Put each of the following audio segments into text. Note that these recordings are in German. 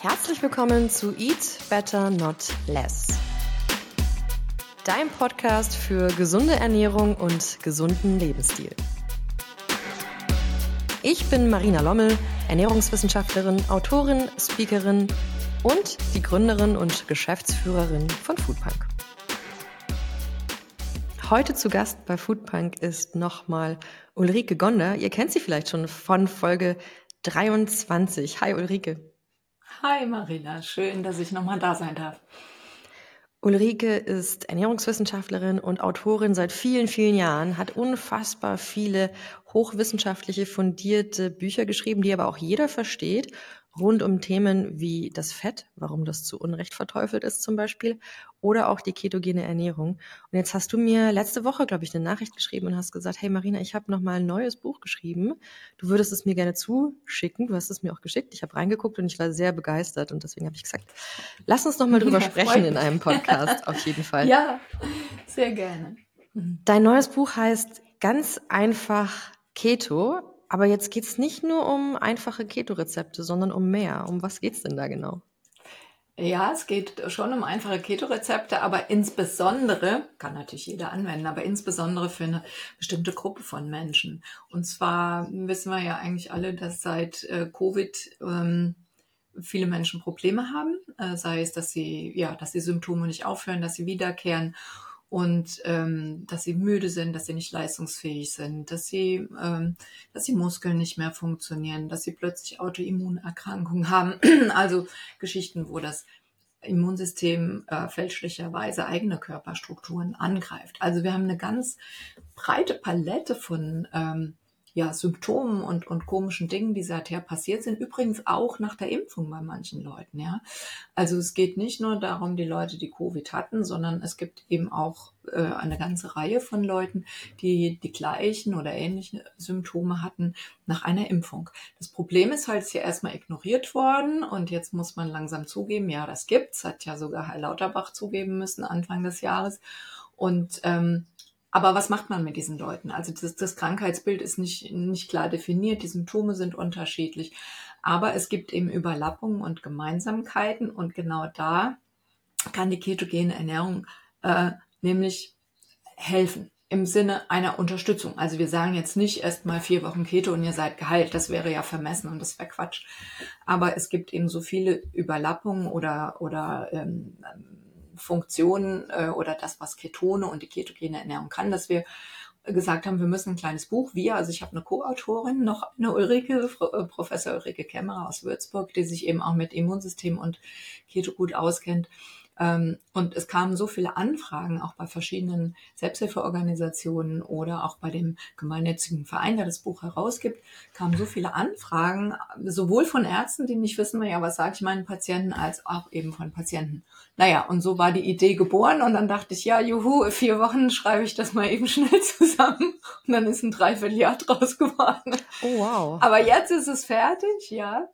Herzlich willkommen zu Eat Better Not Less. Dein Podcast für gesunde Ernährung und gesunden Lebensstil. Ich bin Marina Lommel, Ernährungswissenschaftlerin, Autorin, Speakerin und die Gründerin und Geschäftsführerin von Foodpunk. Heute zu Gast bei Foodpunk ist nochmal Ulrike Gonder. Ihr kennt sie vielleicht schon von Folge 23. Hi Ulrike. Hi Marina, schön, dass ich nochmal da sein darf. Ulrike ist Ernährungswissenschaftlerin und Autorin seit vielen, vielen Jahren, hat unfassbar viele hochwissenschaftliche, fundierte Bücher geschrieben, die aber auch jeder versteht rund um Themen wie das Fett, warum das zu Unrecht verteufelt ist zum Beispiel, oder auch die ketogene Ernährung. Und jetzt hast du mir letzte Woche, glaube ich, eine Nachricht geschrieben und hast gesagt, hey Marina, ich habe noch mal ein neues Buch geschrieben. Du würdest es mir gerne zuschicken. Du hast es mir auch geschickt. Ich habe reingeguckt und ich war sehr begeistert und deswegen habe ich gesagt, lass uns noch mal drüber ja, sprechen in einem Podcast, auf jeden Fall. Ja, sehr gerne. Dein neues Buch heißt ganz einfach Keto aber jetzt geht's nicht nur um einfache Keto-Rezepte, sondern um mehr. Um was geht's denn da genau? Ja, es geht schon um einfache Keto-Rezepte, aber insbesondere, kann natürlich jeder anwenden, aber insbesondere für eine bestimmte Gruppe von Menschen. Und zwar wissen wir ja eigentlich alle, dass seit äh, Covid ähm, viele Menschen Probleme haben, äh, sei es, dass sie, ja, dass die Symptome nicht aufhören, dass sie wiederkehren und ähm, dass sie müde sind, dass sie nicht leistungsfähig sind, dass sie, ähm, dass die Muskeln nicht mehr funktionieren, dass sie plötzlich Autoimmunerkrankungen haben. also Geschichten, wo das Immunsystem äh, fälschlicherweise eigene Körperstrukturen angreift. Also wir haben eine ganz breite Palette von ähm, ja, Symptomen und, und komischen Dingen, die seither passiert sind. Übrigens auch nach der Impfung bei manchen Leuten, ja. Also es geht nicht nur darum, die Leute, die Covid hatten, sondern es gibt eben auch äh, eine ganze Reihe von Leuten, die die gleichen oder ähnliche Symptome hatten nach einer Impfung. Das Problem ist halt, es ist ja erstmal ignoriert worden und jetzt muss man langsam zugeben, ja, das gibt's, hat ja sogar Herr Lauterbach zugeben müssen Anfang des Jahres. Und ähm, aber was macht man mit diesen Leuten? Also das, das Krankheitsbild ist nicht, nicht klar definiert, die Symptome sind unterschiedlich, aber es gibt eben Überlappungen und Gemeinsamkeiten und genau da kann die ketogene Ernährung äh, nämlich helfen im Sinne einer Unterstützung. Also wir sagen jetzt nicht erst mal vier Wochen Keto und ihr seid geheilt. Das wäre ja vermessen und das wäre Quatsch. Aber es gibt eben so viele Überlappungen oder, oder ähm, Funktionen äh, oder das, was Ketone und die ketogene Ernährung kann, dass wir gesagt haben, wir müssen ein kleines Buch. Wir, also ich habe eine Co-Autorin, noch eine Ulrike, äh, Professor Ulrike Kämmerer aus Würzburg, die sich eben auch mit Immunsystem und Keto gut auskennt. Ähm, und es kamen so viele Anfragen, auch bei verschiedenen Selbsthilfeorganisationen oder auch bei dem gemeinnützigen Verein, der das Buch herausgibt, kamen so viele Anfragen, sowohl von Ärzten, die nicht wissen, ja, was sage ich meinen Patienten, als auch eben von Patienten. Naja, und so war die Idee geboren und dann dachte ich, ja, juhu, vier Wochen schreibe ich das mal eben schnell zusammen und dann ist ein Dreivierteljahr draus geworden. Oh, wow. Aber jetzt ist es fertig, ja.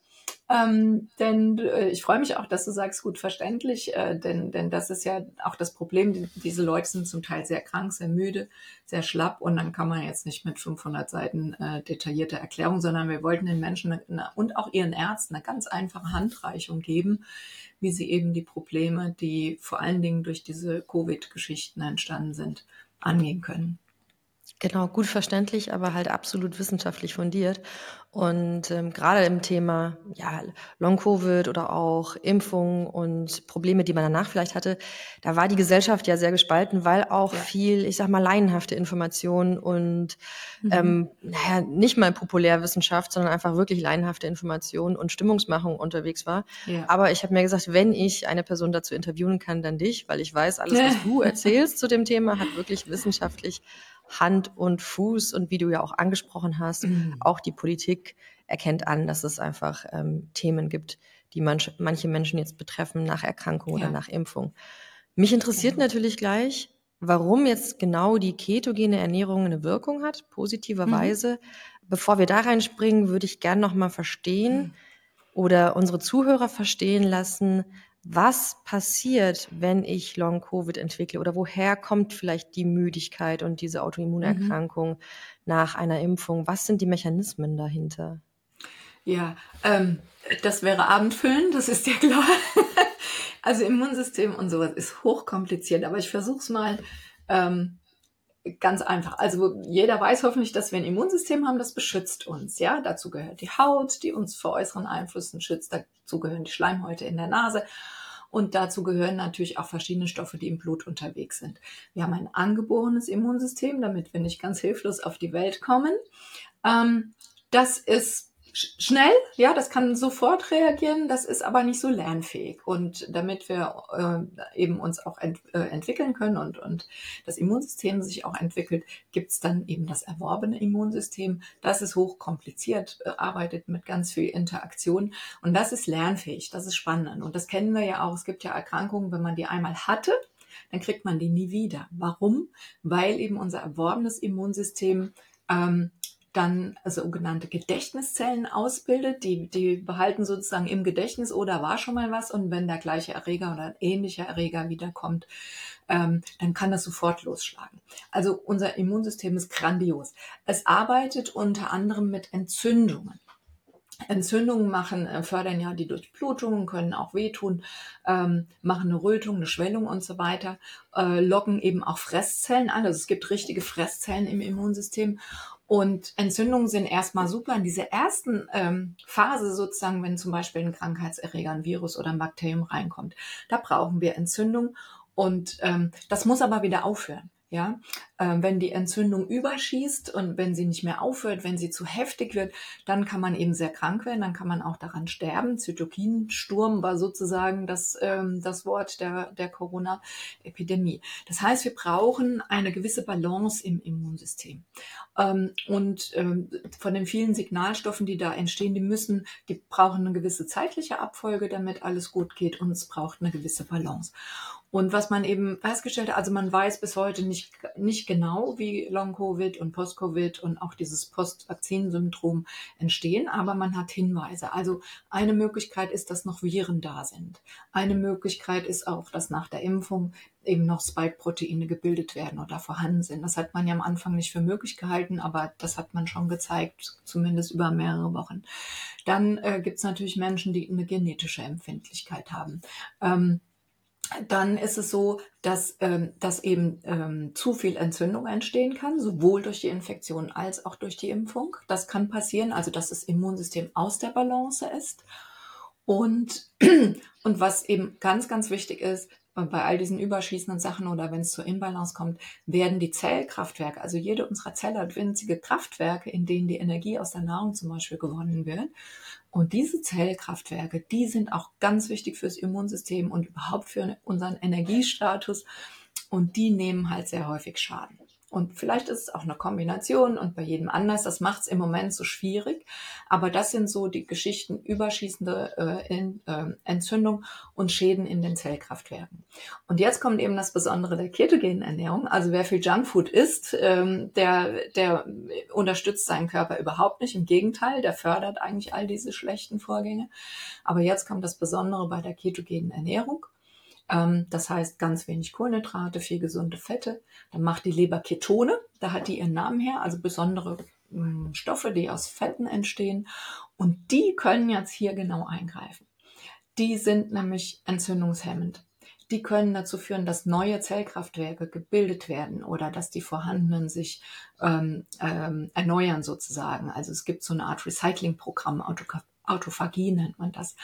Ähm, denn äh, ich freue mich auch, dass du sagst, gut verständlich, äh, denn, denn das ist ja auch das Problem. Die, diese Leute sind zum Teil sehr krank, sehr müde, sehr schlapp und dann kann man jetzt nicht mit 500 Seiten äh, detaillierte Erklärung, sondern wir wollten den Menschen eine, und auch ihren Ärzten eine ganz einfache Handreichung geben, wie sie eben die Probleme, die vor allen Dingen durch diese Covid-Geschichten entstanden sind, angehen können. Genau, gut verständlich, aber halt absolut wissenschaftlich fundiert. Und ähm, gerade im Thema ja, Long-Covid oder auch Impfung und Probleme, die man danach vielleicht hatte, da war die Gesellschaft ja sehr gespalten, weil auch ja. viel, ich sag mal, laienhafte Informationen und mhm. ähm, naja, nicht mal Populärwissenschaft, sondern einfach wirklich laienhafte Informationen und Stimmungsmachung unterwegs war. Ja. Aber ich habe mir gesagt, wenn ich eine Person dazu interviewen kann, dann dich, weil ich weiß, alles, was du erzählst zu dem Thema, hat wirklich wissenschaftlich Hand und Fuß und wie du ja auch angesprochen hast, mhm. auch die Politik erkennt an, dass es einfach ähm, Themen gibt, die manch, manche Menschen jetzt betreffen nach Erkrankung ja. oder nach Impfung. Mich interessiert ja. natürlich gleich, warum jetzt genau die ketogene Ernährung eine Wirkung hat, positiverweise. Mhm. Bevor wir da reinspringen, würde ich gern noch mal verstehen mhm. oder unsere Zuhörer verstehen lassen, was passiert, wenn ich Long-Covid entwickle oder woher kommt vielleicht die Müdigkeit und diese Autoimmunerkrankung mhm. nach einer Impfung? Was sind die Mechanismen dahinter? Ja, ähm, das wäre Abendfüllen, das ist ja klar. also Immunsystem und sowas ist hochkompliziert, aber ich versuche es mal ähm, ganz einfach. Also jeder weiß hoffentlich, dass wir ein Immunsystem haben, das beschützt uns. Ja, dazu gehört die Haut, die uns vor äußeren Einflüssen schützt. Dazu gehören die Schleimhäute in der Nase. Und dazu gehören natürlich auch verschiedene Stoffe, die im Blut unterwegs sind. Wir haben ein angeborenes Immunsystem, damit wir nicht ganz hilflos auf die Welt kommen. Ähm, das ist schnell, ja, das kann sofort reagieren, das ist aber nicht so lernfähig. Und damit wir äh, eben uns auch ent, äh, entwickeln können und, und das Immunsystem sich auch entwickelt, gibt's dann eben das erworbene Immunsystem. Das ist hochkompliziert, äh, arbeitet mit ganz viel Interaktion und das ist lernfähig, das ist spannend. Und das kennen wir ja auch. Es gibt ja Erkrankungen, wenn man die einmal hatte, dann kriegt man die nie wieder. Warum? Weil eben unser erworbenes Immunsystem ähm, dann sogenannte Gedächtniszellen ausbildet. Die, die behalten sozusagen im Gedächtnis, oder war schon mal was. Und wenn der gleiche Erreger oder ein ähnlicher Erreger wiederkommt, ähm, dann kann das sofort losschlagen. Also unser Immunsystem ist grandios. Es arbeitet unter anderem mit Entzündungen. Entzündungen machen, äh, fördern ja die Durchblutung, können auch wehtun, ähm, machen eine Rötung, eine Schwellung und so weiter, äh, locken eben auch Fresszellen an. Also es gibt richtige Fresszellen im Immunsystem und Entzündungen sind erstmal super. In dieser ersten ähm, Phase sozusagen, wenn zum Beispiel ein Krankheitserreger, ein Virus oder ein Bakterium reinkommt, da brauchen wir Entzündung. Und ähm, das muss aber wieder aufhören. Ja, ähm, wenn die Entzündung überschießt und wenn sie nicht mehr aufhört, wenn sie zu heftig wird, dann kann man eben sehr krank werden, dann kann man auch daran sterben. Zytokinsturm war sozusagen das, ähm, das Wort der, der Corona-Epidemie. Das heißt, wir brauchen eine gewisse Balance im Immunsystem. Ähm, und ähm, von den vielen Signalstoffen, die da entstehen, die müssen, die brauchen eine gewisse zeitliche Abfolge, damit alles gut geht und es braucht eine gewisse Balance. Und was man eben festgestellt hat, also man weiß bis heute nicht, nicht genau, wie Long-Covid und Post-Covid und auch dieses Post-Vakzin-Syndrom entstehen, aber man hat Hinweise. Also eine Möglichkeit ist, dass noch Viren da sind. Eine Möglichkeit ist auch, dass nach der Impfung eben noch Spike-Proteine gebildet werden oder vorhanden sind. Das hat man ja am Anfang nicht für möglich gehalten, aber das hat man schon gezeigt, zumindest über mehrere Wochen. Dann äh, gibt es natürlich Menschen, die eine genetische Empfindlichkeit haben. Ähm, dann ist es so, dass, ähm, dass eben ähm, zu viel Entzündung entstehen kann, sowohl durch die Infektion als auch durch die Impfung. Das kann passieren, also dass das Immunsystem aus der Balance ist. Und, und was eben ganz, ganz wichtig ist, bei all diesen überschießenden Sachen oder wenn es zur Imbalance kommt, werden die Zellkraftwerke, also jede unserer Zelle hat winzige Kraftwerke, in denen die Energie aus der Nahrung zum Beispiel gewonnen wird. Und diese Zellkraftwerke, die sind auch ganz wichtig fürs Immunsystem und überhaupt für unseren Energiestatus. Und die nehmen halt sehr häufig Schaden. Und vielleicht ist es auch eine Kombination und bei jedem anders. Das macht es im Moment so schwierig. Aber das sind so die Geschichten überschießende äh, in, äh, Entzündung und Schäden in den Zellkraftwerken. Und jetzt kommt eben das Besondere der ketogenen Ernährung. Also wer viel Junkfood isst, ähm, der, der unterstützt seinen Körper überhaupt nicht. Im Gegenteil, der fördert eigentlich all diese schlechten Vorgänge. Aber jetzt kommt das Besondere bei der ketogenen Ernährung. Ähm, das heißt ganz wenig Kohlenhydrate, viel gesunde Fette. Dann macht die Leber Ketone, da hat die ihren Namen her, also besondere hm, Stoffe, die aus Fetten entstehen. Und die können jetzt hier genau eingreifen. Die sind nämlich entzündungshemmend. Die können dazu führen, dass neue Zellkraftwerke gebildet werden oder dass die vorhandenen sich ähm, ähm, erneuern sozusagen. Also es gibt so eine Art Recyclingprogramm, Autophagie nennt man das.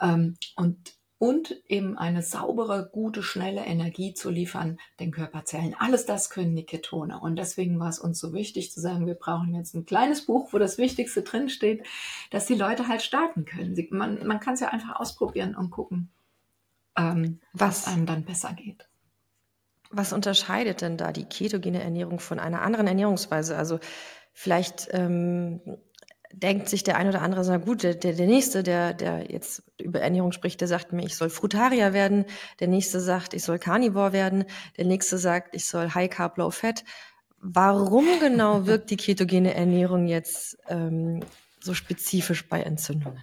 Ähm, und und eben eine saubere, gute, schnelle Energie zu liefern den Körperzellen. Alles das können die Ketone. Und deswegen war es uns so wichtig zu sagen, wir brauchen jetzt ein kleines Buch, wo das Wichtigste drinsteht, dass die Leute halt starten können. Sie, man man kann es ja einfach ausprobieren und gucken, ähm, was, was einem dann besser geht. Was unterscheidet denn da die ketogene Ernährung von einer anderen Ernährungsweise? Also vielleicht ähm, denkt sich der ein oder andere, na gut, der, der, der Nächste, der, der jetzt über Ernährung spricht, der sagt mir, ich soll Frutarier werden. Der Nächste sagt, ich soll Carnivore werden. Der Nächste sagt, ich soll High Carb, Low Fat. Warum genau wirkt die ketogene Ernährung jetzt ähm, so spezifisch bei Entzündungen?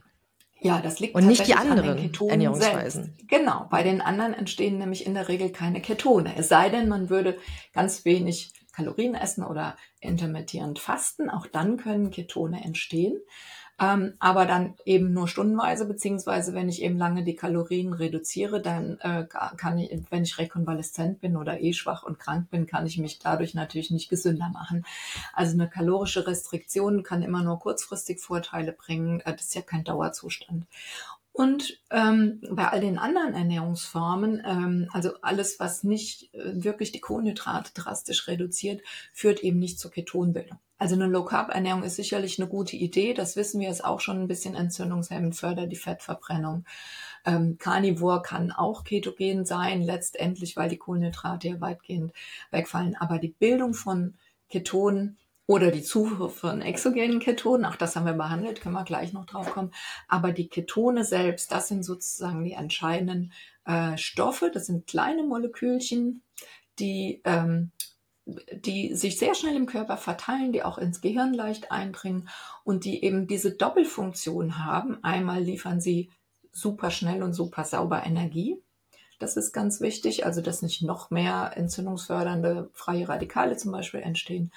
Ja, das liegt und nicht die anderen an Ernährungsweisen. Selbst. Genau, bei den anderen entstehen nämlich in der Regel keine Ketone. Es sei denn, man würde ganz wenig Kalorien essen oder intermittierend fasten. Auch dann können Ketone entstehen. Ähm, aber dann eben nur stundenweise, beziehungsweise wenn ich eben lange die Kalorien reduziere, dann äh, kann ich, wenn ich rekonvaleszent bin oder eh schwach und krank bin, kann ich mich dadurch natürlich nicht gesünder machen. Also eine kalorische Restriktion kann immer nur kurzfristig Vorteile bringen. Äh, das ist ja kein Dauerzustand. Und ähm, bei all den anderen Ernährungsformen, ähm, also alles, was nicht äh, wirklich die Kohlenhydrate drastisch reduziert, führt eben nicht zur Ketonbildung. Also eine Low-Carb-Ernährung ist sicherlich eine gute Idee. Das wissen wir, ist auch schon ein bisschen entzündungshemmend, fördert die Fettverbrennung. Ähm, Carnivore kann auch ketogen sein, letztendlich, weil die Kohlenhydrate ja weitgehend wegfallen. Aber die Bildung von Ketonen oder die Zufuhr von exogenen Ketonen, auch das haben wir behandelt, können wir gleich noch drauf kommen. Aber die Ketone selbst, das sind sozusagen die entscheidenden äh, Stoffe, das sind kleine Molekülchen, die, ähm, die sich sehr schnell im Körper verteilen, die auch ins Gehirn leicht eindringen und die eben diese Doppelfunktion haben. Einmal liefern sie super schnell und super sauber Energie. Das ist ganz wichtig, also dass nicht noch mehr entzündungsfördernde freie Radikale zum Beispiel entstehen.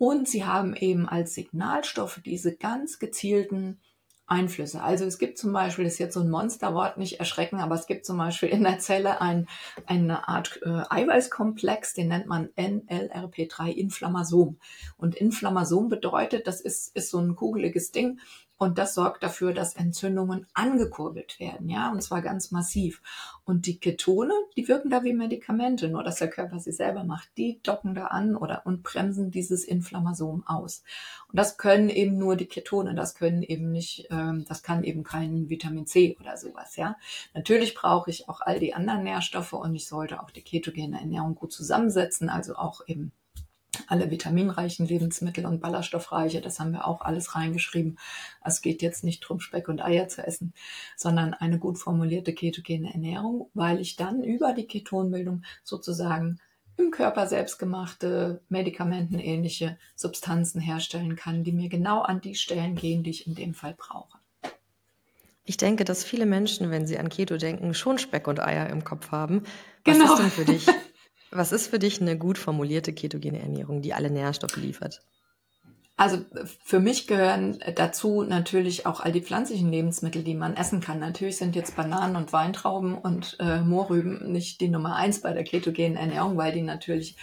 Und sie haben eben als Signalstoffe diese ganz gezielten Einflüsse. Also es gibt zum Beispiel, das ist jetzt so ein Monsterwort, nicht erschrecken, aber es gibt zum Beispiel in der Zelle ein, eine Art äh, Eiweißkomplex, den nennt man NLRP3 Inflammasom. Und Inflammasom bedeutet, das ist, ist so ein kugeliges Ding, und das sorgt dafür, dass Entzündungen angekurbelt werden, ja, und zwar ganz massiv. Und die Ketone, die wirken da wie Medikamente, nur dass der Körper sie selber macht. Die docken da an oder und bremsen dieses Inflammasom aus. Und das können eben nur die Ketone, das können eben nicht, ähm, das kann eben kein Vitamin C oder sowas, ja. Natürlich brauche ich auch all die anderen Nährstoffe und ich sollte auch die ketogene Ernährung gut zusammensetzen, also auch eben alle vitaminreichen Lebensmittel und ballaststoffreiche, das haben wir auch alles reingeschrieben. Es geht jetzt nicht darum, Speck und Eier zu essen, sondern eine gut formulierte ketogene Ernährung, weil ich dann über die Ketonbildung sozusagen im Körper selbstgemachte, medikamentenähnliche Substanzen herstellen kann, die mir genau an die Stellen gehen, die ich in dem Fall brauche. Ich denke, dass viele Menschen, wenn sie an Keto denken, schon Speck und Eier im Kopf haben. Was genau. ist denn für dich Was ist für dich eine gut formulierte ketogene Ernährung, die alle Nährstoffe liefert? Also für mich gehören dazu natürlich auch all die pflanzlichen Lebensmittel, die man essen kann. Natürlich sind jetzt Bananen und Weintrauben und äh, Mohrrüben nicht die Nummer eins bei der ketogenen Ernährung, weil die natürlich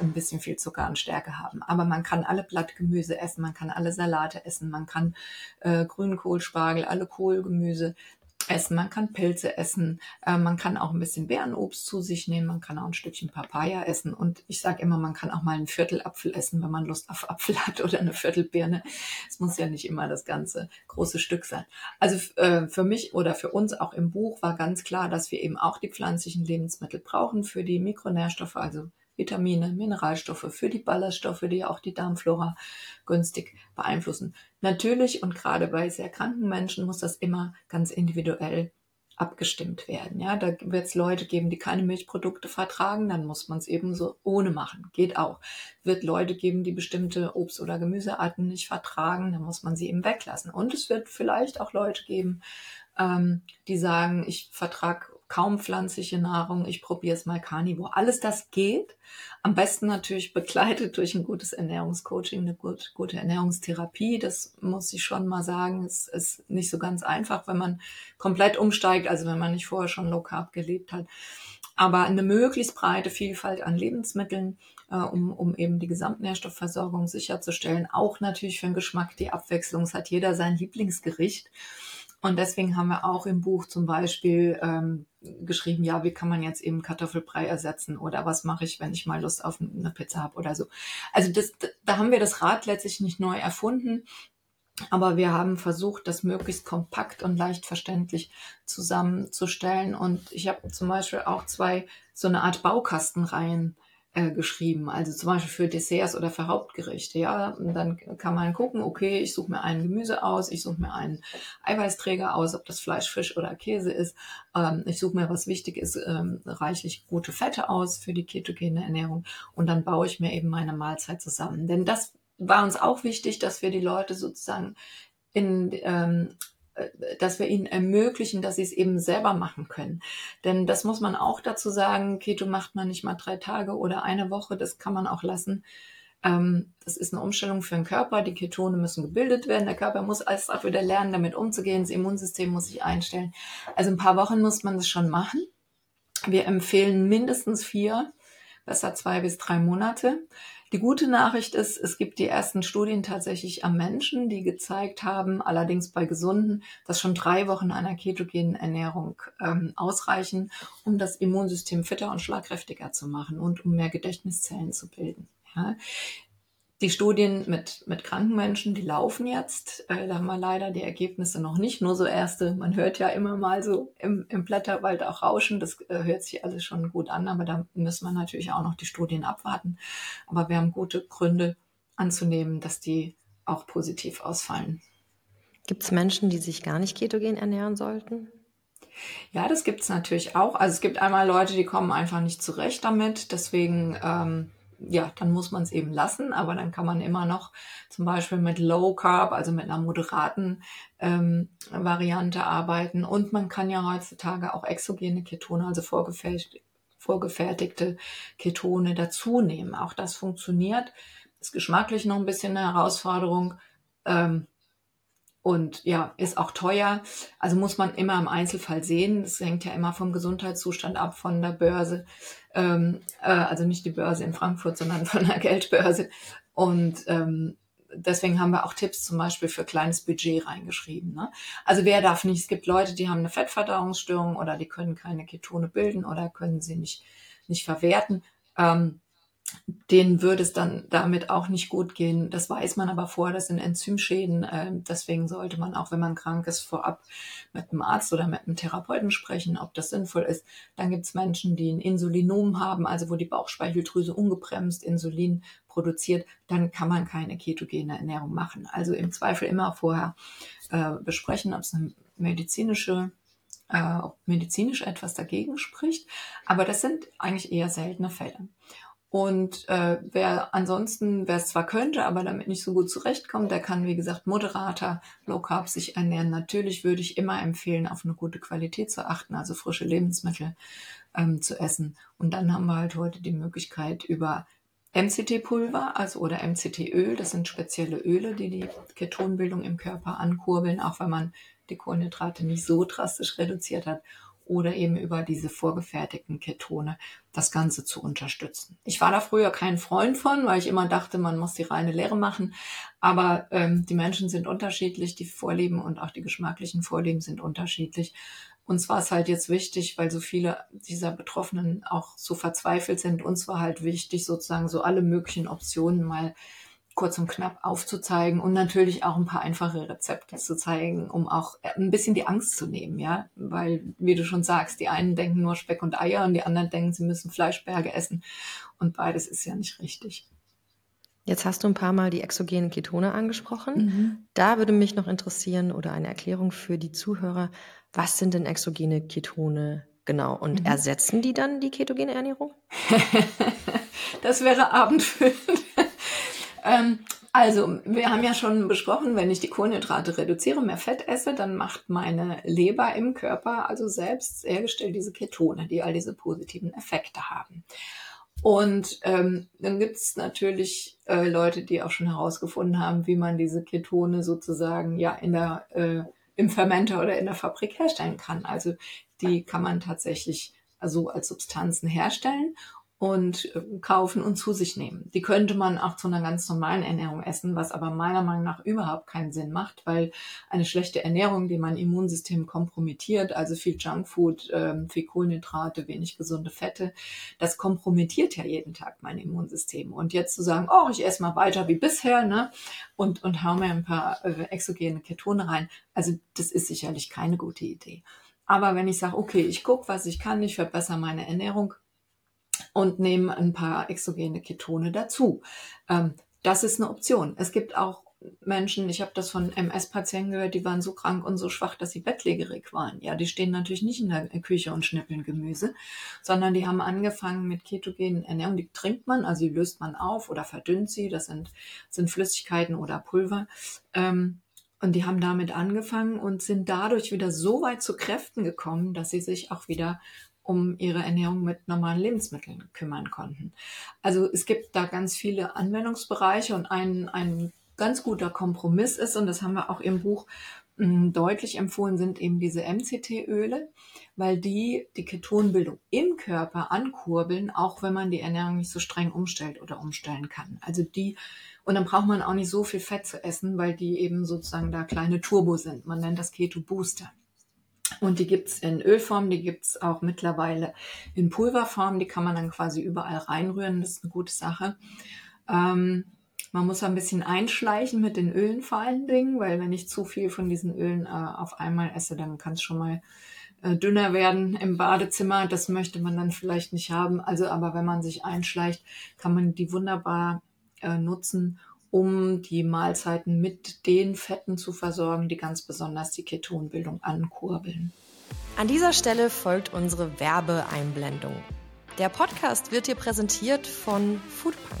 ein bisschen viel Zucker und Stärke haben. Aber man kann alle Blattgemüse essen, man kann alle Salate essen, man kann äh, Grünkohl, Spargel, alle Kohlgemüse essen, man kann Pilze essen, äh, man kann auch ein bisschen Beerenobst zu sich nehmen, man kann auch ein Stückchen Papaya essen und ich sage immer, man kann auch mal ein Viertel Apfel essen, wenn man Lust auf Apfel hat oder eine Viertelbirne. Es muss ja nicht immer das ganze große Stück sein. Also äh, für mich oder für uns auch im Buch war ganz klar, dass wir eben auch die pflanzlichen Lebensmittel brauchen für die Mikronährstoffe, also Vitamine, Mineralstoffe, für die Ballaststoffe, die auch die Darmflora günstig beeinflussen. Natürlich und gerade bei sehr kranken Menschen muss das immer ganz individuell abgestimmt werden. Ja, da wird es Leute geben, die keine Milchprodukte vertragen, dann muss man es eben so ohne machen. Geht auch. Wird Leute geben, die bestimmte Obst- oder Gemüsearten nicht vertragen, dann muss man sie eben weglassen. Und es wird vielleicht auch Leute geben, ähm, die sagen, ich vertrage kaum pflanzliche Nahrung, ich probiere es mal Carnivore. Alles das geht. Am besten natürlich begleitet durch ein gutes Ernährungscoaching, eine gut, gute Ernährungstherapie. Das muss ich schon mal sagen. Es ist nicht so ganz einfach, wenn man komplett umsteigt, also wenn man nicht vorher schon Low Carb gelebt hat. Aber eine möglichst breite Vielfalt an Lebensmitteln, äh, um, um eben die Gesamtnährstoffversorgung sicherzustellen. Auch natürlich für den Geschmack die Abwechslung. Es hat jeder sein Lieblingsgericht. Und deswegen haben wir auch im Buch zum Beispiel ähm, geschrieben, ja, wie kann man jetzt eben Kartoffelbrei ersetzen oder was mache ich, wenn ich mal Lust auf eine Pizza habe oder so. Also das, da haben wir das Rad letztlich nicht neu erfunden, aber wir haben versucht, das möglichst kompakt und leicht verständlich zusammenzustellen. Und ich habe zum Beispiel auch zwei so eine Art Baukastenreihen äh, geschrieben, also zum Beispiel für Desserts oder für Hauptgerichte. Ja, und dann kann man gucken, okay, ich suche mir ein Gemüse aus, ich suche mir einen Eiweißträger aus, ob das Fleisch, Fisch oder Käse ist. Ähm, ich suche mir, was wichtig ist, ähm, reichlich gute Fette aus für die ketogene Ernährung und dann baue ich mir eben meine Mahlzeit zusammen. Denn das war uns auch wichtig, dass wir die Leute sozusagen in, ähm, äh, dass wir ihnen ermöglichen, dass sie es eben selber machen können. Denn das muss man auch dazu sagen, Keto macht man nicht mal drei Tage oder eine Woche, das kann man auch lassen. Ähm, das ist eine Umstellung für den Körper. Die Ketone müssen gebildet werden. Der Körper muss alles auch wieder lernen, damit umzugehen. Das Immunsystem muss sich einstellen. Also ein paar Wochen muss man das schon machen. Wir empfehlen mindestens vier, besser zwei bis drei Monate. Die gute Nachricht ist, es gibt die ersten Studien tatsächlich am Menschen, die gezeigt haben, allerdings bei Gesunden, dass schon drei Wochen einer ketogenen Ernährung ähm, ausreichen, um das Immunsystem fitter und schlagkräftiger zu machen und um mehr Gedächtniszellen zu bilden. Ja. Die Studien mit, mit kranken Menschen, die laufen jetzt. Äh, da haben wir leider die Ergebnisse noch nicht. Nur so erste, man hört ja immer mal so im, im Blätterwald auch rauschen. Das äh, hört sich alles schon gut an, aber da müssen wir natürlich auch noch die Studien abwarten. Aber wir haben gute Gründe anzunehmen, dass die auch positiv ausfallen. Gibt es Menschen, die sich gar nicht ketogen ernähren sollten? Ja, das gibt es natürlich auch. Also es gibt einmal Leute, die kommen einfach nicht zurecht damit. Deswegen ähm, ja, dann muss man es eben lassen, aber dann kann man immer noch zum Beispiel mit Low Carb, also mit einer moderaten ähm, Variante arbeiten. Und man kann ja heutzutage auch exogene Ketone, also vorgefertigte, vorgefertigte Ketone dazu nehmen. Auch das funktioniert. Ist geschmacklich noch ein bisschen eine Herausforderung. Ähm, und ja, ist auch teuer. Also muss man immer im Einzelfall sehen. Das hängt ja immer vom Gesundheitszustand ab von der Börse. Ähm, äh, also nicht die Börse in Frankfurt, sondern von der Geldbörse. Und ähm, deswegen haben wir auch Tipps zum Beispiel für kleines Budget reingeschrieben. Ne? Also wer darf nicht? Es gibt Leute, die haben eine Fettverdauungsstörung oder die können keine Ketone bilden oder können sie nicht, nicht verwerten. Ähm, denen würde es dann damit auch nicht gut gehen. Das weiß man aber vorher, das sind Enzymschäden. Ähm, deswegen sollte man auch, wenn man krank ist, vorab mit einem Arzt oder mit einem Therapeuten sprechen, ob das sinnvoll ist. Dann gibt es Menschen, die ein Insulinom haben, also wo die Bauchspeicheldrüse ungebremst Insulin produziert. Dann kann man keine ketogene Ernährung machen. Also im Zweifel immer vorher äh, besprechen, ob es eine medizinische äh, medizinisch etwas dagegen spricht. Aber das sind eigentlich eher seltene Fälle. Und äh, wer ansonsten, wer es zwar könnte, aber damit nicht so gut zurechtkommt, der kann, wie gesagt, moderater Low Carb sich ernähren. Natürlich würde ich immer empfehlen, auf eine gute Qualität zu achten, also frische Lebensmittel ähm, zu essen. Und dann haben wir halt heute die Möglichkeit über MCT-Pulver, also oder MCT-Öl, das sind spezielle Öle, die die Ketonbildung im Körper ankurbeln, auch wenn man die Kohlenhydrate nicht so drastisch reduziert hat oder eben über diese vorgefertigten Ketone das Ganze zu unterstützen. Ich war da früher kein Freund von, weil ich immer dachte, man muss die reine Lehre machen. Aber ähm, die Menschen sind unterschiedlich, die Vorlieben und auch die geschmacklichen Vorlieben sind unterschiedlich. Uns war es halt jetzt wichtig, weil so viele dieser Betroffenen auch so verzweifelt sind. Uns war halt wichtig, sozusagen so alle möglichen Optionen mal kurz und knapp aufzuzeigen und natürlich auch ein paar einfache Rezepte zu zeigen, um auch ein bisschen die Angst zu nehmen, ja, weil wie du schon sagst, die einen denken nur Speck und Eier und die anderen denken, sie müssen Fleischberge essen und beides ist ja nicht richtig. Jetzt hast du ein paar Mal die exogenen Ketone angesprochen. Mhm. Da würde mich noch interessieren oder eine Erklärung für die Zuhörer, was sind denn exogene Ketone genau und mhm. ersetzen die dann die ketogene Ernährung? das wäre abendfüllend. Ähm, also, wir haben ja schon besprochen, wenn ich die Kohlenhydrate reduziere, mehr Fett esse, dann macht meine Leber im Körper also selbst hergestellt diese Ketone, die all diese positiven Effekte haben. Und ähm, dann gibt es natürlich äh, Leute, die auch schon herausgefunden haben, wie man diese Ketone sozusagen ja in der äh, im Fermenter oder in der Fabrik herstellen kann. Also die kann man tatsächlich so als Substanzen herstellen und äh, kaufen und zu sich nehmen. Die könnte man auch zu einer ganz normalen Ernährung essen, was aber meiner Meinung nach überhaupt keinen Sinn macht, weil eine schlechte Ernährung, die mein Immunsystem kompromittiert, also viel Junkfood, ähm, viel Kohlenhydrate, wenig gesunde Fette, das kompromittiert ja jeden Tag mein Immunsystem. Und jetzt zu sagen, oh, ich esse mal weiter wie bisher, ne, und, und hau mir ein paar äh, exogene Ketone rein, also das ist sicherlich keine gute Idee. Aber wenn ich sage, okay, ich gucke, was ich kann, ich verbessere meine Ernährung, und nehmen ein paar exogene Ketone dazu. Ähm, das ist eine Option. Es gibt auch Menschen, ich habe das von MS-Patienten gehört, die waren so krank und so schwach, dass sie bettlägerig waren. Ja, die stehen natürlich nicht in der Küche und schnippeln Gemüse, sondern die haben angefangen mit ketogenen Ernährung. Die trinkt man, also die löst man auf oder verdünnt sie. Das sind, sind Flüssigkeiten oder Pulver. Ähm, und die haben damit angefangen und sind dadurch wieder so weit zu Kräften gekommen, dass sie sich auch wieder um ihre Ernährung mit normalen Lebensmitteln kümmern konnten. Also es gibt da ganz viele Anwendungsbereiche und ein, ein ganz guter Kompromiss ist, und das haben wir auch im Buch hm, deutlich empfohlen, sind eben diese MCT-Öle, weil die die Ketonbildung im Körper ankurbeln, auch wenn man die Ernährung nicht so streng umstellt oder umstellen kann. Also die und dann braucht man auch nicht so viel Fett zu essen, weil die eben sozusagen da kleine Turbo sind. Man nennt das Keto Booster. Und die gibt's in Ölform, die gibt's auch mittlerweile in Pulverform. Die kann man dann quasi überall reinrühren. Das ist eine gute Sache. Ähm, man muss ein bisschen einschleichen mit den Ölen vor allen Dingen, weil wenn ich zu viel von diesen Ölen äh, auf einmal esse, dann kann es schon mal äh, dünner werden im Badezimmer. Das möchte man dann vielleicht nicht haben. Also, aber wenn man sich einschleicht, kann man die wunderbar äh, nutzen, um die Mahlzeiten mit den Fetten zu versorgen, die ganz besonders die Ketonbildung ankurbeln. An dieser Stelle folgt unsere Werbeeinblendung. Der Podcast wird dir präsentiert von Foodpunk.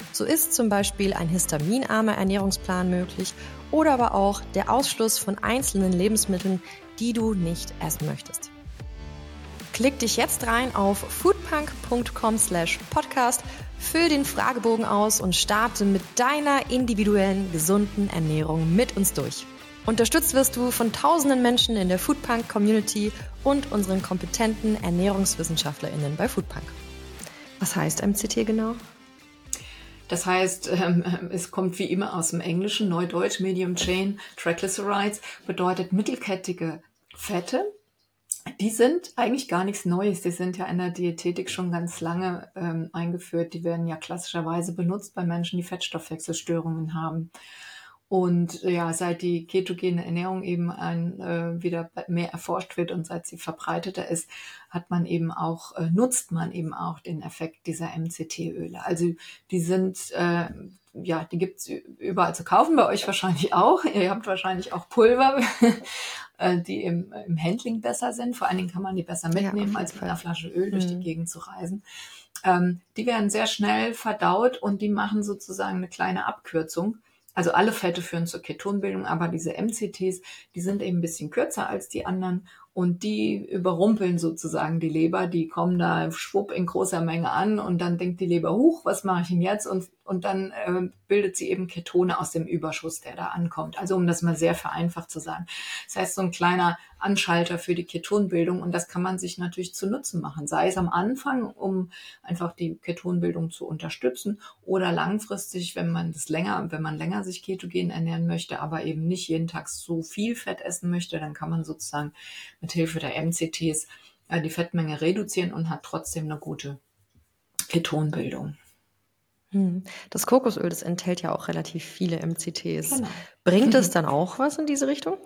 So ist zum Beispiel ein histaminarmer Ernährungsplan möglich oder aber auch der Ausschluss von einzelnen Lebensmitteln, die du nicht essen möchtest. Klick dich jetzt rein auf foodpunk.com/podcast, füll den Fragebogen aus und starte mit deiner individuellen gesunden Ernährung mit uns durch. Unterstützt wirst du von tausenden Menschen in der Foodpunk Community und unseren kompetenten Ernährungswissenschaftlerinnen bei Foodpunk. Was heißt MCT genau? Das heißt, ähm, es kommt wie immer aus dem Englischen, Neudeutsch, Medium Chain Triglycerides bedeutet mittelkettige Fette. Die sind eigentlich gar nichts Neues. Die sind ja in der Diätetik schon ganz lange ähm, eingeführt. Die werden ja klassischerweise benutzt bei Menschen, die Fettstoffwechselstörungen haben. Und ja, seit die ketogene Ernährung eben ein, äh, wieder mehr erforscht wird und seit sie verbreiteter ist, hat man eben auch, äh, nutzt man eben auch den Effekt dieser MCT-Öle. Also die sind, äh, ja, die gibt's überall zu kaufen, bei euch wahrscheinlich auch. Ihr habt wahrscheinlich auch Pulver, äh, die im, im Handling besser sind. Vor allen Dingen kann man die besser mitnehmen, ja, als mit einer Flasche Öl mhm. durch die mhm. Gegend zu reisen. Ähm, die werden sehr schnell verdaut und die machen sozusagen eine kleine Abkürzung also alle Fette führen zur Ketonbildung, aber diese MCTs, die sind eben ein bisschen kürzer als die anderen und die überrumpeln sozusagen die Leber, die kommen da schwupp in großer Menge an und dann denkt die Leber, huch, was mache ich denn jetzt? Und, und dann äh, bildet sie eben Ketone aus dem Überschuss, der da ankommt. Also um das mal sehr vereinfacht zu sagen. Das heißt, so ein kleiner Anschalter für die Ketonbildung und das kann man sich natürlich zu Nutzen machen, sei es am Anfang, um einfach die Ketonbildung zu unterstützen oder langfristig, wenn man das länger, wenn man länger sich ketogen ernähren möchte, aber eben nicht jeden Tag so viel Fett essen möchte, dann kann man sozusagen mit Hilfe der MCTs äh, die Fettmenge reduzieren und hat trotzdem eine gute Ketonbildung. Hm. Das Kokosöl, das enthält ja auch relativ viele MCTs. Genau. Bringt es dann auch was in diese Richtung?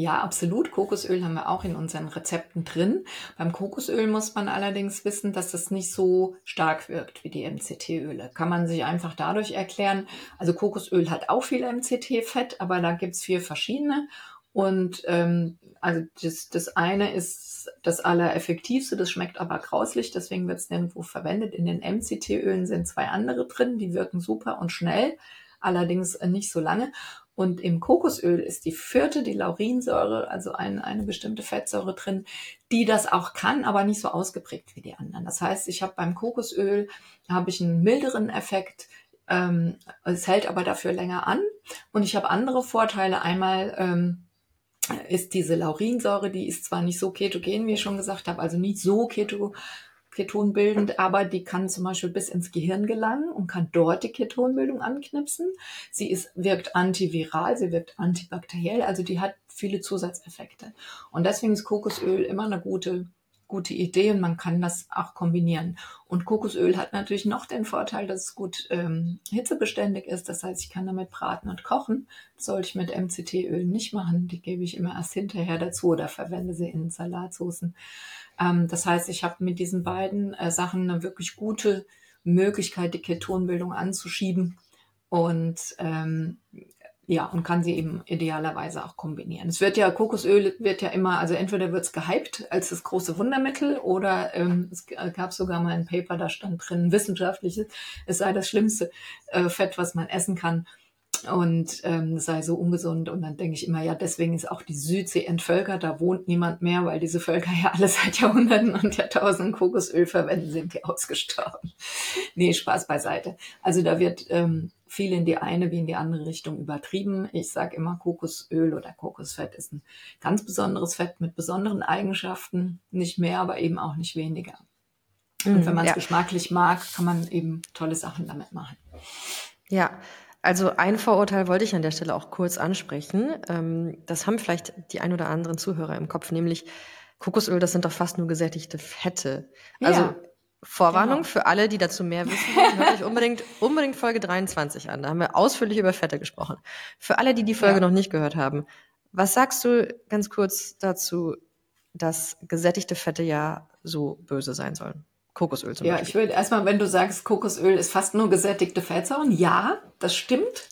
Ja, absolut. Kokosöl haben wir auch in unseren Rezepten drin. Beim Kokosöl muss man allerdings wissen, dass es nicht so stark wirkt wie die MCT-Öle. Kann man sich einfach dadurch erklären. Also Kokosöl hat auch viel MCT-Fett, aber da gibt's vier verschiedene. Und ähm, also das, das eine ist das allereffektivste, das schmeckt aber grauslich, deswegen wird es nirgendwo verwendet. In den MCT-Ölen sind zwei andere drin, die wirken super und schnell, allerdings nicht so lange. Und im Kokosöl ist die vierte, die Laurinsäure, also ein, eine bestimmte Fettsäure drin, die das auch kann, aber nicht so ausgeprägt wie die anderen. Das heißt, ich habe beim Kokosöl habe ich einen milderen Effekt, ähm, es hält aber dafür länger an und ich habe andere Vorteile. Einmal ähm, ist diese Laurinsäure, die ist zwar nicht so ketogen, wie ich schon gesagt habe, also nicht so keto ketonbildend, aber die kann zum Beispiel bis ins Gehirn gelangen und kann dort die Ketonbildung anknipsen. Sie ist, wirkt antiviral, sie wirkt antibakteriell, also die hat viele Zusatzeffekte. Und deswegen ist Kokosöl immer eine gute gute Idee und man kann das auch kombinieren. Und Kokosöl hat natürlich noch den Vorteil, dass es gut ähm, hitzebeständig ist. Das heißt, ich kann damit braten und kochen. Das sollte ich mit MCT-Öl nicht machen. Die gebe ich immer erst hinterher dazu oder verwende sie in Salatsoßen. Ähm, das heißt, ich habe mit diesen beiden äh, Sachen eine wirklich gute Möglichkeit, die Ketonbildung anzuschieben. Und ähm, ja, und kann sie eben idealerweise auch kombinieren. Es wird ja, Kokosöl wird ja immer, also entweder wird es gehypt als das große Wundermittel oder ähm, es gab sogar mal ein Paper, da stand drin, wissenschaftliches, es sei das schlimmste äh, Fett, was man essen kann und ähm, sei so ungesund. Und dann denke ich immer, ja, deswegen ist auch die Südsee entvölkert, da wohnt niemand mehr, weil diese Völker ja alle seit Jahrhunderten und Jahrtausenden Kokosöl verwenden, sind die ausgestorben. nee, Spaß beiseite. Also da wird ähm, viel in die eine wie in die andere Richtung übertrieben. Ich sage immer, Kokosöl oder Kokosfett ist ein ganz besonderes Fett mit besonderen Eigenschaften, nicht mehr, aber eben auch nicht weniger. Und wenn mhm, man es ja. geschmacklich mag, kann man eben tolle Sachen damit machen. Ja, also ein Vorurteil wollte ich an der Stelle auch kurz ansprechen. Ähm, das haben vielleicht die ein oder anderen Zuhörer im Kopf, nämlich Kokosöl, das sind doch fast nur gesättigte Fette. Also ja, Vorwarnung genau. für alle, die dazu mehr wissen, hört euch unbedingt, unbedingt Folge 23 an. Da haben wir ausführlich über Fette gesprochen. Für alle, die die Folge ja. noch nicht gehört haben, was sagst du ganz kurz dazu, dass gesättigte Fette ja so böse sein sollen? Kokosöl zum ja, Beispiel. ich würde erstmal, wenn du sagst, Kokosöl ist fast nur gesättigte Fettsäuren, ja, das stimmt.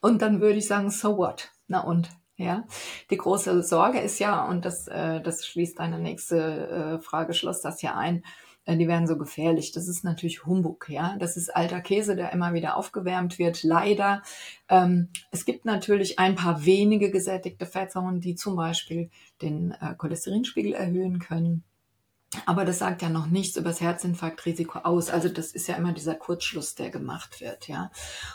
Und dann würde ich sagen, so what? Na und? Ja, die große Sorge ist ja, und das, äh, das schließt deine nächste äh, Frage, schloss das ja ein, die werden so gefährlich. Das ist natürlich Humbug, ja. Das ist alter Käse, der immer wieder aufgewärmt wird, leider. Ähm, es gibt natürlich ein paar wenige gesättigte Fettsäuren, die zum Beispiel den äh, Cholesterinspiegel erhöhen können. Aber das sagt ja noch nichts über das Herzinfarktrisiko aus. Also das ist ja immer dieser Kurzschluss, der gemacht wird, ja.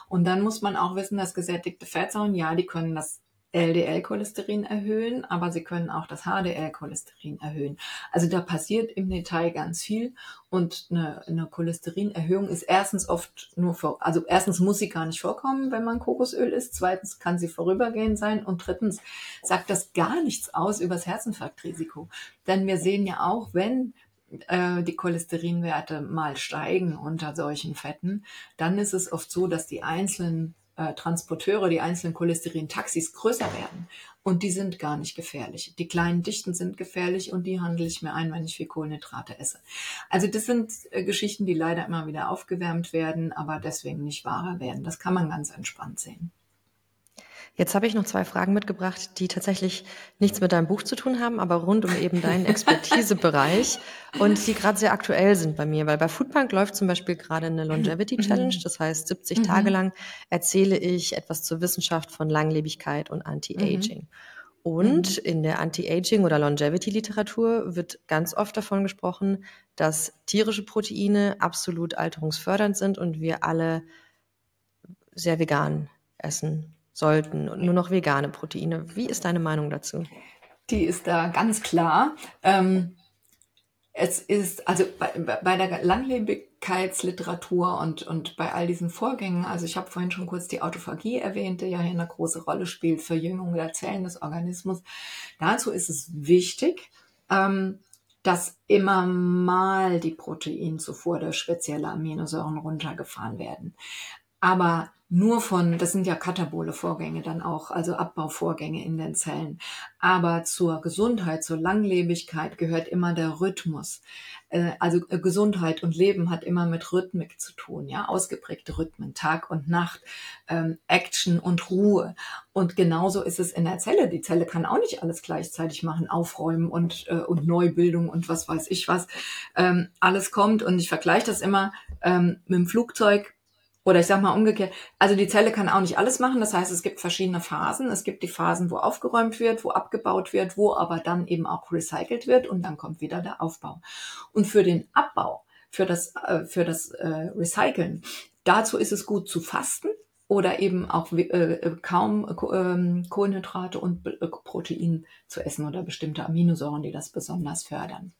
Und dann muss man auch wissen, dass gesättigte Fettsäuren, ja, die können das LDL-Cholesterin erhöhen, aber sie können auch das HDL-Cholesterin erhöhen. Also da passiert im Detail ganz viel und eine, eine Cholesterinerhöhung ist erstens oft nur vor, also erstens muss sie gar nicht vorkommen, wenn man Kokosöl isst, zweitens kann sie vorübergehend sein und drittens sagt das gar nichts aus über das Herzinfarktrisiko. Denn wir sehen ja auch, wenn äh, die Cholesterinwerte mal steigen unter solchen Fetten, dann ist es oft so, dass die einzelnen äh, Transporteure, die einzelnen Cholesterin-Taxis größer werden. Und die sind gar nicht gefährlich. Die kleinen Dichten sind gefährlich und die handle ich mir ein, wenn ich viel Kohlenhydrate esse. Also das sind äh, Geschichten, die leider immer wieder aufgewärmt werden, aber deswegen nicht wahrer werden. Das kann man ganz entspannt sehen. Jetzt habe ich noch zwei Fragen mitgebracht, die tatsächlich nichts mit deinem Buch zu tun haben, aber rund um eben deinen Expertisebereich und die gerade sehr aktuell sind bei mir, weil bei Foodbank läuft zum Beispiel gerade eine Longevity mhm. Challenge, das heißt 70 mhm. Tage lang erzähle ich etwas zur Wissenschaft von Langlebigkeit und Anti-Aging. Mhm. Und in der Anti-Aging oder Longevity-Literatur wird ganz oft davon gesprochen, dass tierische Proteine absolut alterungsfördernd sind und wir alle sehr vegan essen sollten und nur noch vegane Proteine. Wie ist deine Meinung dazu? Die ist da ganz klar. Ähm, es ist, also bei, bei der Langlebigkeitsliteratur und, und bei all diesen Vorgängen, also ich habe vorhin schon kurz die Autophagie erwähnt, die ja hier eine große Rolle spielt, Verjüngung der Zellen des Organismus. Dazu ist es wichtig, ähm, dass immer mal die Proteinzufuhr der spezielle Aminosäuren runtergefahren werden. Aber nur von, das sind ja katabole Vorgänge dann auch, also Abbauvorgänge in den Zellen. Aber zur Gesundheit, zur Langlebigkeit gehört immer der Rhythmus. Äh, also äh, Gesundheit und Leben hat immer mit Rhythmik zu tun, ja, ausgeprägte Rhythmen, Tag und Nacht, ähm, Action und Ruhe. Und genauso ist es in der Zelle. Die Zelle kann auch nicht alles gleichzeitig machen, aufräumen und, äh, und Neubildung und was weiß ich was. Ähm, alles kommt und ich vergleiche das immer ähm, mit dem Flugzeug oder ich sag mal umgekehrt, also die Zelle kann auch nicht alles machen. Das heißt, es gibt verschiedene Phasen. Es gibt die Phasen, wo aufgeräumt wird, wo abgebaut wird, wo aber dann eben auch recycelt wird und dann kommt wieder der Aufbau. Und für den Abbau, für das, äh, für das äh, Recyceln, dazu ist es gut zu fasten oder eben auch äh, kaum äh, Kohlenhydrate und äh, Protein zu essen oder bestimmte Aminosäuren, die das besonders fördern.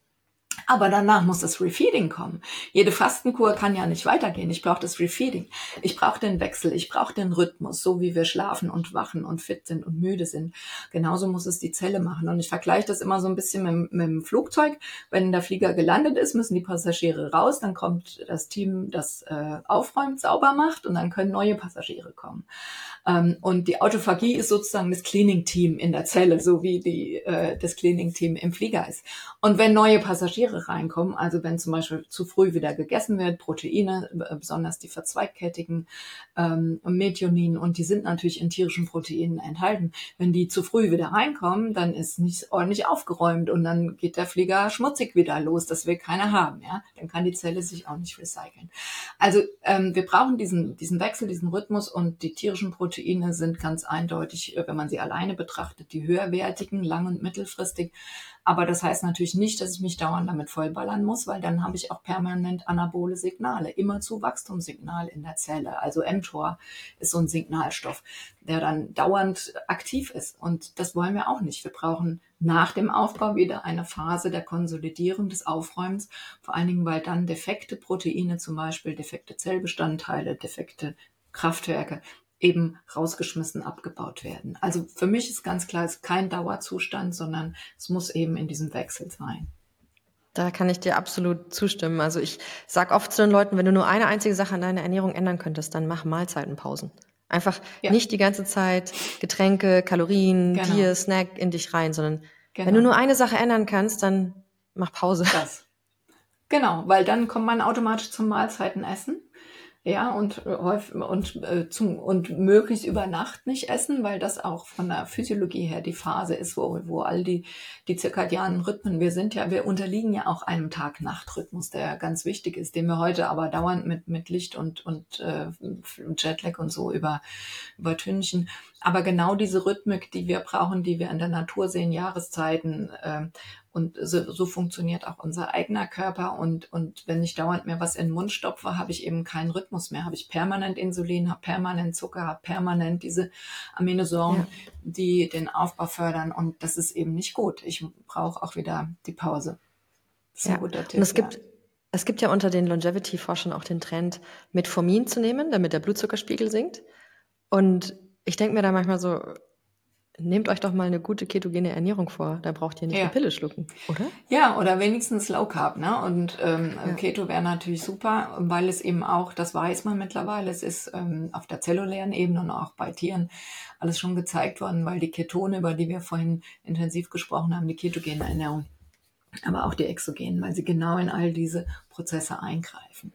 Aber danach muss das Refeeding kommen. Jede Fastenkur kann ja nicht weitergehen. Ich brauche das Refeeding. Ich brauche den Wechsel. Ich brauche den Rhythmus, so wie wir schlafen und wachen und fit sind und müde sind. Genauso muss es die Zelle machen. Und ich vergleiche das immer so ein bisschen mit, mit dem Flugzeug. Wenn der Flieger gelandet ist, müssen die Passagiere raus. Dann kommt das Team, das äh, aufräumt, sauber macht und dann können neue Passagiere kommen. Ähm, und die Autophagie ist sozusagen das Cleaning-Team in der Zelle, so wie die, äh, das Cleaning-Team im Flieger ist. Und wenn neue Passagiere reinkommen, also wenn zum Beispiel zu früh wieder gegessen wird, Proteine, äh, besonders die verzweigkettigen ähm, Methionin, und die sind natürlich in tierischen Proteinen enthalten. Wenn die zu früh wieder reinkommen, dann ist nicht ordentlich aufgeräumt und dann geht der Flieger schmutzig wieder los. Das will keiner haben, ja. Dann kann die Zelle sich auch nicht recyceln. Also ähm, wir brauchen diesen, diesen Wechsel, diesen Rhythmus und die tierischen Proteine sind ganz eindeutig, äh, wenn man sie alleine betrachtet, die höherwertigen, lang- und mittelfristig. Aber das heißt natürlich nicht, dass ich mich dauernd damit vollballern muss, weil dann habe ich auch permanent anabole Signale, immer zu Wachstumssignal in der Zelle. Also mTOR ist so ein Signalstoff, der dann dauernd aktiv ist. Und das wollen wir auch nicht. Wir brauchen nach dem Aufbau wieder eine Phase der Konsolidierung des Aufräumens, vor allen Dingen, weil dann defekte Proteine, zum Beispiel defekte Zellbestandteile, defekte Kraftwerke eben rausgeschmissen, abgebaut werden. Also für mich ist ganz klar, es ist kein Dauerzustand, sondern es muss eben in diesem Wechsel sein. Da kann ich dir absolut zustimmen. Also ich sage oft zu den Leuten, wenn du nur eine einzige Sache an deiner Ernährung ändern könntest, dann mach Mahlzeitenpausen. Einfach ja. nicht die ganze Zeit Getränke, Kalorien, genau. Bier, Snack in dich rein, sondern genau. wenn du nur eine Sache ändern kannst, dann mach Pause. Das. Genau, weil dann kommt man automatisch zum Mahlzeitenessen ja, und äh, und äh, zum und möglichst über Nacht nicht essen, weil das auch von der Physiologie her die Phase ist, wo, wo all die, die zirkadianen Rhythmen, wir sind ja, wir unterliegen ja auch einem Tag-Nacht-Rhythmus, der ganz wichtig ist, den wir heute aber dauernd mit, mit Licht und, und äh, Jetlag und so über, übertünchen. Aber genau diese Rhythmik, die wir brauchen, die wir in der Natur sehen, Jahreszeiten, äh, und so, so funktioniert auch unser eigener Körper. Und, und wenn ich dauernd mir was in den Mund stopfe, habe ich eben keinen Rhythmus mehr. Habe ich permanent Insulin, habe permanent Zucker, habe permanent diese Aminosäuren, ja. die den Aufbau fördern. Und das ist eben nicht gut. Ich brauche auch wieder die Pause. Das ist ja. ein guter Tipp. Und es gibt, es gibt ja unter den Longevity-Forschern auch den Trend, Metformin zu nehmen, damit der Blutzuckerspiegel sinkt. Und ich denke mir da manchmal so, Nehmt euch doch mal eine gute ketogene Ernährung vor. Da braucht ihr nicht ja. eine Pille schlucken, oder? Ja, oder wenigstens Low Carb. Ne? Und ähm, ja. Keto wäre natürlich super, weil es eben auch, das weiß man mittlerweile, es ist ähm, auf der zellulären Ebene und auch bei Tieren alles schon gezeigt worden, weil die Ketone, über die wir vorhin intensiv gesprochen haben, die ketogene Ernährung, aber auch die exogenen, weil sie genau in all diese Prozesse eingreifen.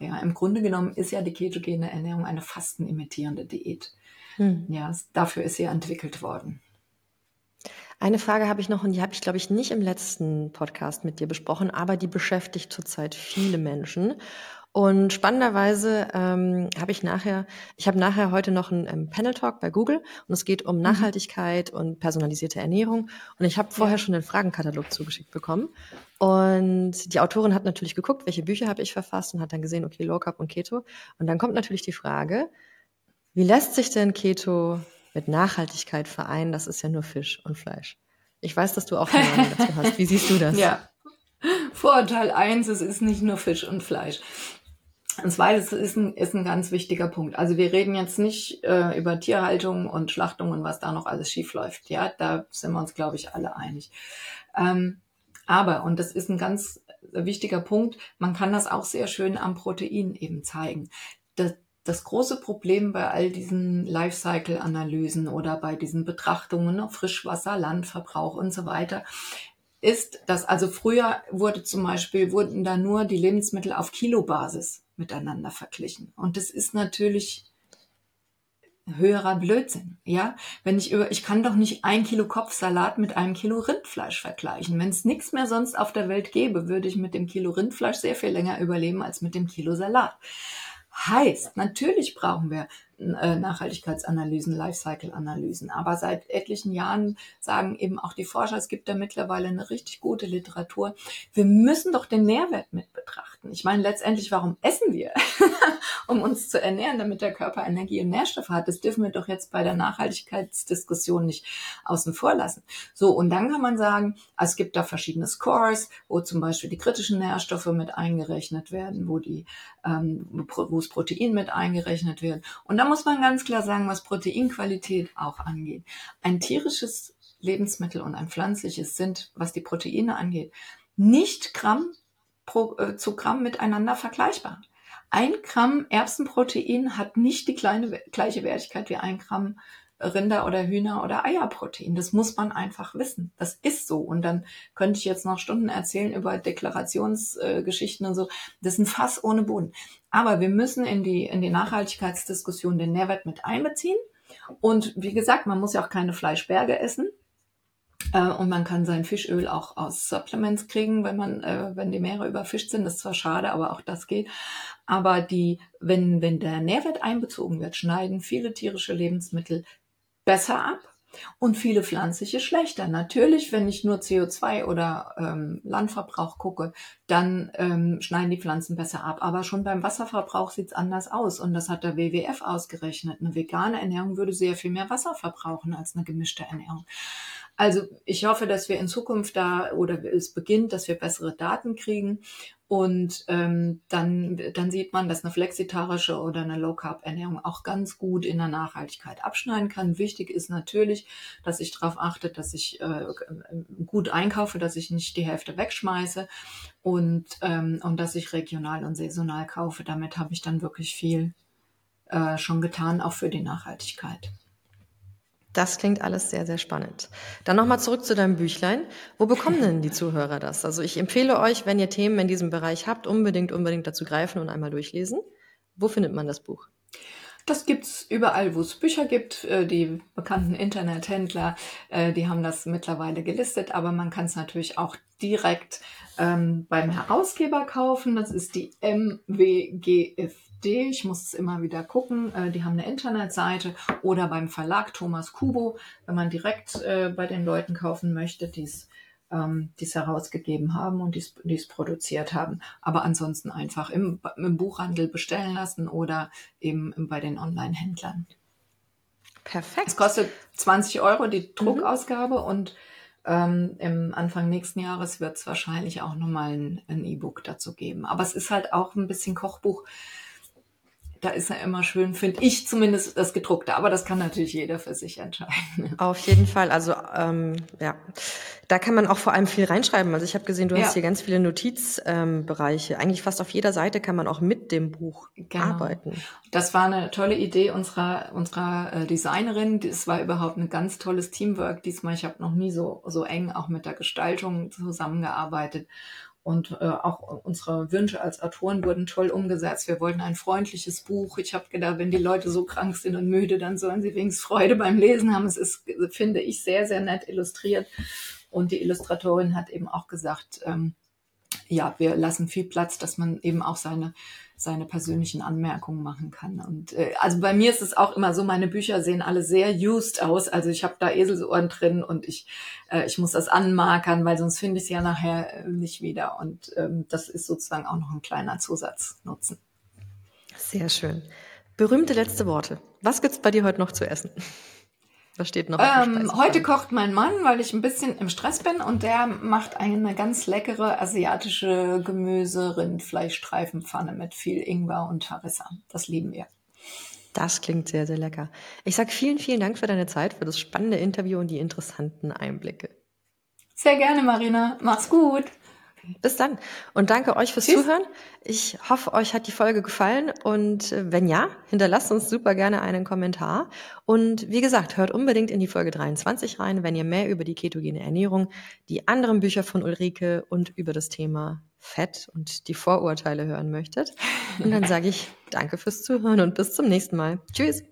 Ja, im Grunde genommen ist ja die ketogene Ernährung eine fastenimitierende Diät. Hm. Ja, dafür ist sie entwickelt worden. Eine Frage habe ich noch und die habe ich, glaube ich, nicht im letzten Podcast mit dir besprochen, aber die beschäftigt zurzeit viele Menschen. Und spannenderweise ähm, habe ich nachher, ich habe nachher heute noch einen ähm, Panel Talk bei Google und es geht um mhm. Nachhaltigkeit mhm. und personalisierte Ernährung. Und ich habe vorher ja. schon den Fragenkatalog zugeschickt bekommen. Und die Autorin hat natürlich geguckt, welche Bücher habe ich verfasst und hat dann gesehen, okay, Low Carb und Keto. Und dann kommt natürlich die Frage, wie lässt sich denn Keto mit Nachhaltigkeit vereinen? Das ist ja nur Fisch und Fleisch. Ich weiß, dass du auch eine Meinung dazu hast. Wie siehst du das? Ja. Vorurteil eins: es ist nicht nur Fisch und Fleisch. Und zweites ist ein, ist ein ganz wichtiger Punkt. Also wir reden jetzt nicht äh, über Tierhaltung und Schlachtung und was da noch alles schief läuft. Ja, da sind wir uns, glaube ich, alle einig. Ähm, aber, und das ist ein ganz wichtiger Punkt, man kann das auch sehr schön am Protein eben zeigen. Das, das große Problem bei all diesen Lifecycle-Analysen oder bei diesen Betrachtungen auf Frischwasser, Landverbrauch und so weiter ist, dass also früher wurde zum Beispiel, wurden da nur die Lebensmittel auf Kilobasis miteinander verglichen. Und das ist natürlich höherer Blödsinn, ja. Wenn ich über, ich kann doch nicht ein Kilo Kopfsalat mit einem Kilo Rindfleisch vergleichen. Wenn es nichts mehr sonst auf der Welt gäbe, würde ich mit dem Kilo Rindfleisch sehr viel länger überleben als mit dem Kilo Salat. Heißt, natürlich brauchen wir Nachhaltigkeitsanalysen, Lifecycle-Analysen. Aber seit etlichen Jahren sagen eben auch die Forscher, es gibt da mittlerweile eine richtig gute Literatur. Wir müssen doch den Nährwert mit betrachten. achten. Ich meine, letztendlich, warum essen wir? um uns zu ernähren, damit der Körper Energie und Nährstoffe hat. Das dürfen wir doch jetzt bei der Nachhaltigkeitsdiskussion nicht außen vor lassen. So, und dann kann man sagen, es gibt da verschiedene Scores, wo zum Beispiel die kritischen Nährstoffe mit eingerechnet werden, wo die, ähm, wo es Protein mit eingerechnet wird. Und da muss man ganz klar sagen, was Proteinqualität auch angeht. Ein tierisches Lebensmittel und ein pflanzliches sind, was die Proteine angeht, nicht Gramm pro, äh, zu Gramm miteinander vergleichbar. Ein Gramm Erbsenprotein hat nicht die kleine, gleiche Wertigkeit wie ein Gramm Rinder- oder Hühner- oder Eierprotein. Das muss man einfach wissen. Das ist so. Und dann könnte ich jetzt noch Stunden erzählen über Deklarationsgeschichten äh, und so. Das ist ein Fass ohne Boden. Aber wir müssen in die, in die Nachhaltigkeitsdiskussion den Nährwert mit einbeziehen. Und wie gesagt, man muss ja auch keine Fleischberge essen. Äh, und man kann sein Fischöl auch aus Supplements kriegen, wenn man, äh, wenn die Meere überfischt sind. Das ist zwar schade, aber auch das geht. Aber die, wenn, wenn der Nährwert einbezogen wird, schneiden viele tierische Lebensmittel besser ab und viele pflanzliche schlechter. Natürlich, wenn ich nur CO2 oder ähm, Landverbrauch gucke, dann ähm, schneiden die Pflanzen besser ab. Aber schon beim Wasserverbrauch sieht's anders aus. Und das hat der WWF ausgerechnet. Eine vegane Ernährung würde sehr viel mehr Wasser verbrauchen als eine gemischte Ernährung. Also ich hoffe, dass wir in Zukunft da oder es beginnt, dass wir bessere Daten kriegen und ähm, dann, dann sieht man, dass eine flexitarische oder eine Low-Carb-Ernährung auch ganz gut in der Nachhaltigkeit abschneiden kann. Wichtig ist natürlich, dass ich darauf achte, dass ich äh, gut einkaufe, dass ich nicht die Hälfte wegschmeiße und, ähm, und dass ich regional und saisonal kaufe. Damit habe ich dann wirklich viel äh, schon getan, auch für die Nachhaltigkeit. Das klingt alles sehr, sehr spannend. Dann nochmal zurück zu deinem Büchlein. Wo bekommen denn die Zuhörer das? Also ich empfehle euch, wenn ihr Themen in diesem Bereich habt, unbedingt, unbedingt dazu greifen und einmal durchlesen. Wo findet man das Buch? Das gibt's überall, wo es Bücher gibt. Äh, die bekannten Internethändler, äh, die haben das mittlerweile gelistet, aber man kann es natürlich auch direkt ähm, beim Herausgeber kaufen. Das ist die MWGF AfD. Ich muss es immer wieder gucken. Äh, die haben eine Internetseite oder beim Verlag Thomas Kubo, wenn man direkt äh, bei den Leuten kaufen möchte, die es ähm, die's herausgegeben haben und die es produziert haben. Aber ansonsten einfach im, im Buchhandel bestellen lassen oder eben bei den Online-Händlern. Perfekt. Es kostet 20 Euro die mhm. Druckausgabe mhm. und ähm, Im Anfang nächsten Jahres wird es wahrscheinlich auch nochmal ein E-Book dazu geben. Aber es ist halt auch ein bisschen Kochbuch da ist ja immer schön, finde ich zumindest das gedruckte. Aber das kann natürlich jeder für sich entscheiden. Auf jeden Fall. Also ähm, ja, da kann man auch vor allem viel reinschreiben. Also ich habe gesehen, du ja. hast hier ganz viele Notizbereiche. Ähm, Eigentlich fast auf jeder Seite kann man auch mit dem Buch genau. arbeiten. Das war eine tolle Idee unserer unserer äh, Designerin. Das war überhaupt ein ganz tolles Teamwork diesmal. Ich habe noch nie so so eng auch mit der Gestaltung zusammengearbeitet. Und äh, auch unsere Wünsche als Autoren wurden toll umgesetzt. Wir wollten ein freundliches Buch. Ich habe gedacht, wenn die Leute so krank sind und müde, dann sollen sie wenigstens Freude beim Lesen haben. Es ist, finde ich, sehr, sehr nett illustriert. Und die Illustratorin hat eben auch gesagt, ähm, ja, wir lassen viel Platz, dass man eben auch seine seine persönlichen Anmerkungen machen kann. Und äh, also bei mir ist es auch immer so, meine Bücher sehen alle sehr used aus. Also ich habe da Eselsohren drin und ich, äh, ich muss das anmarkern, weil sonst finde ich es ja nachher äh, nicht wieder. Und ähm, das ist sozusagen auch noch ein kleiner Zusatznutzen. Sehr schön. Berühmte letzte Worte. Was gibt's bei dir heute noch zu essen? Was steht noch? Ähm, heute kocht mein Mann, weil ich ein bisschen im Stress bin und der macht eine ganz leckere asiatische Gemüse-Rindfleischstreifenpfanne mit viel Ingwer und Harissa. Das lieben wir. Das klingt sehr, sehr lecker. Ich sage vielen, vielen Dank für deine Zeit, für das spannende Interview und die interessanten Einblicke. Sehr gerne, Marina. Mach's gut. Bis dann und danke euch fürs Tschüss. Zuhören. Ich hoffe, euch hat die Folge gefallen und äh, wenn ja, hinterlasst uns super gerne einen Kommentar. Und wie gesagt, hört unbedingt in die Folge 23 rein, wenn ihr mehr über die ketogene Ernährung, die anderen Bücher von Ulrike und über das Thema Fett und die Vorurteile hören möchtet. Und dann sage ich danke fürs Zuhören und bis zum nächsten Mal. Tschüss.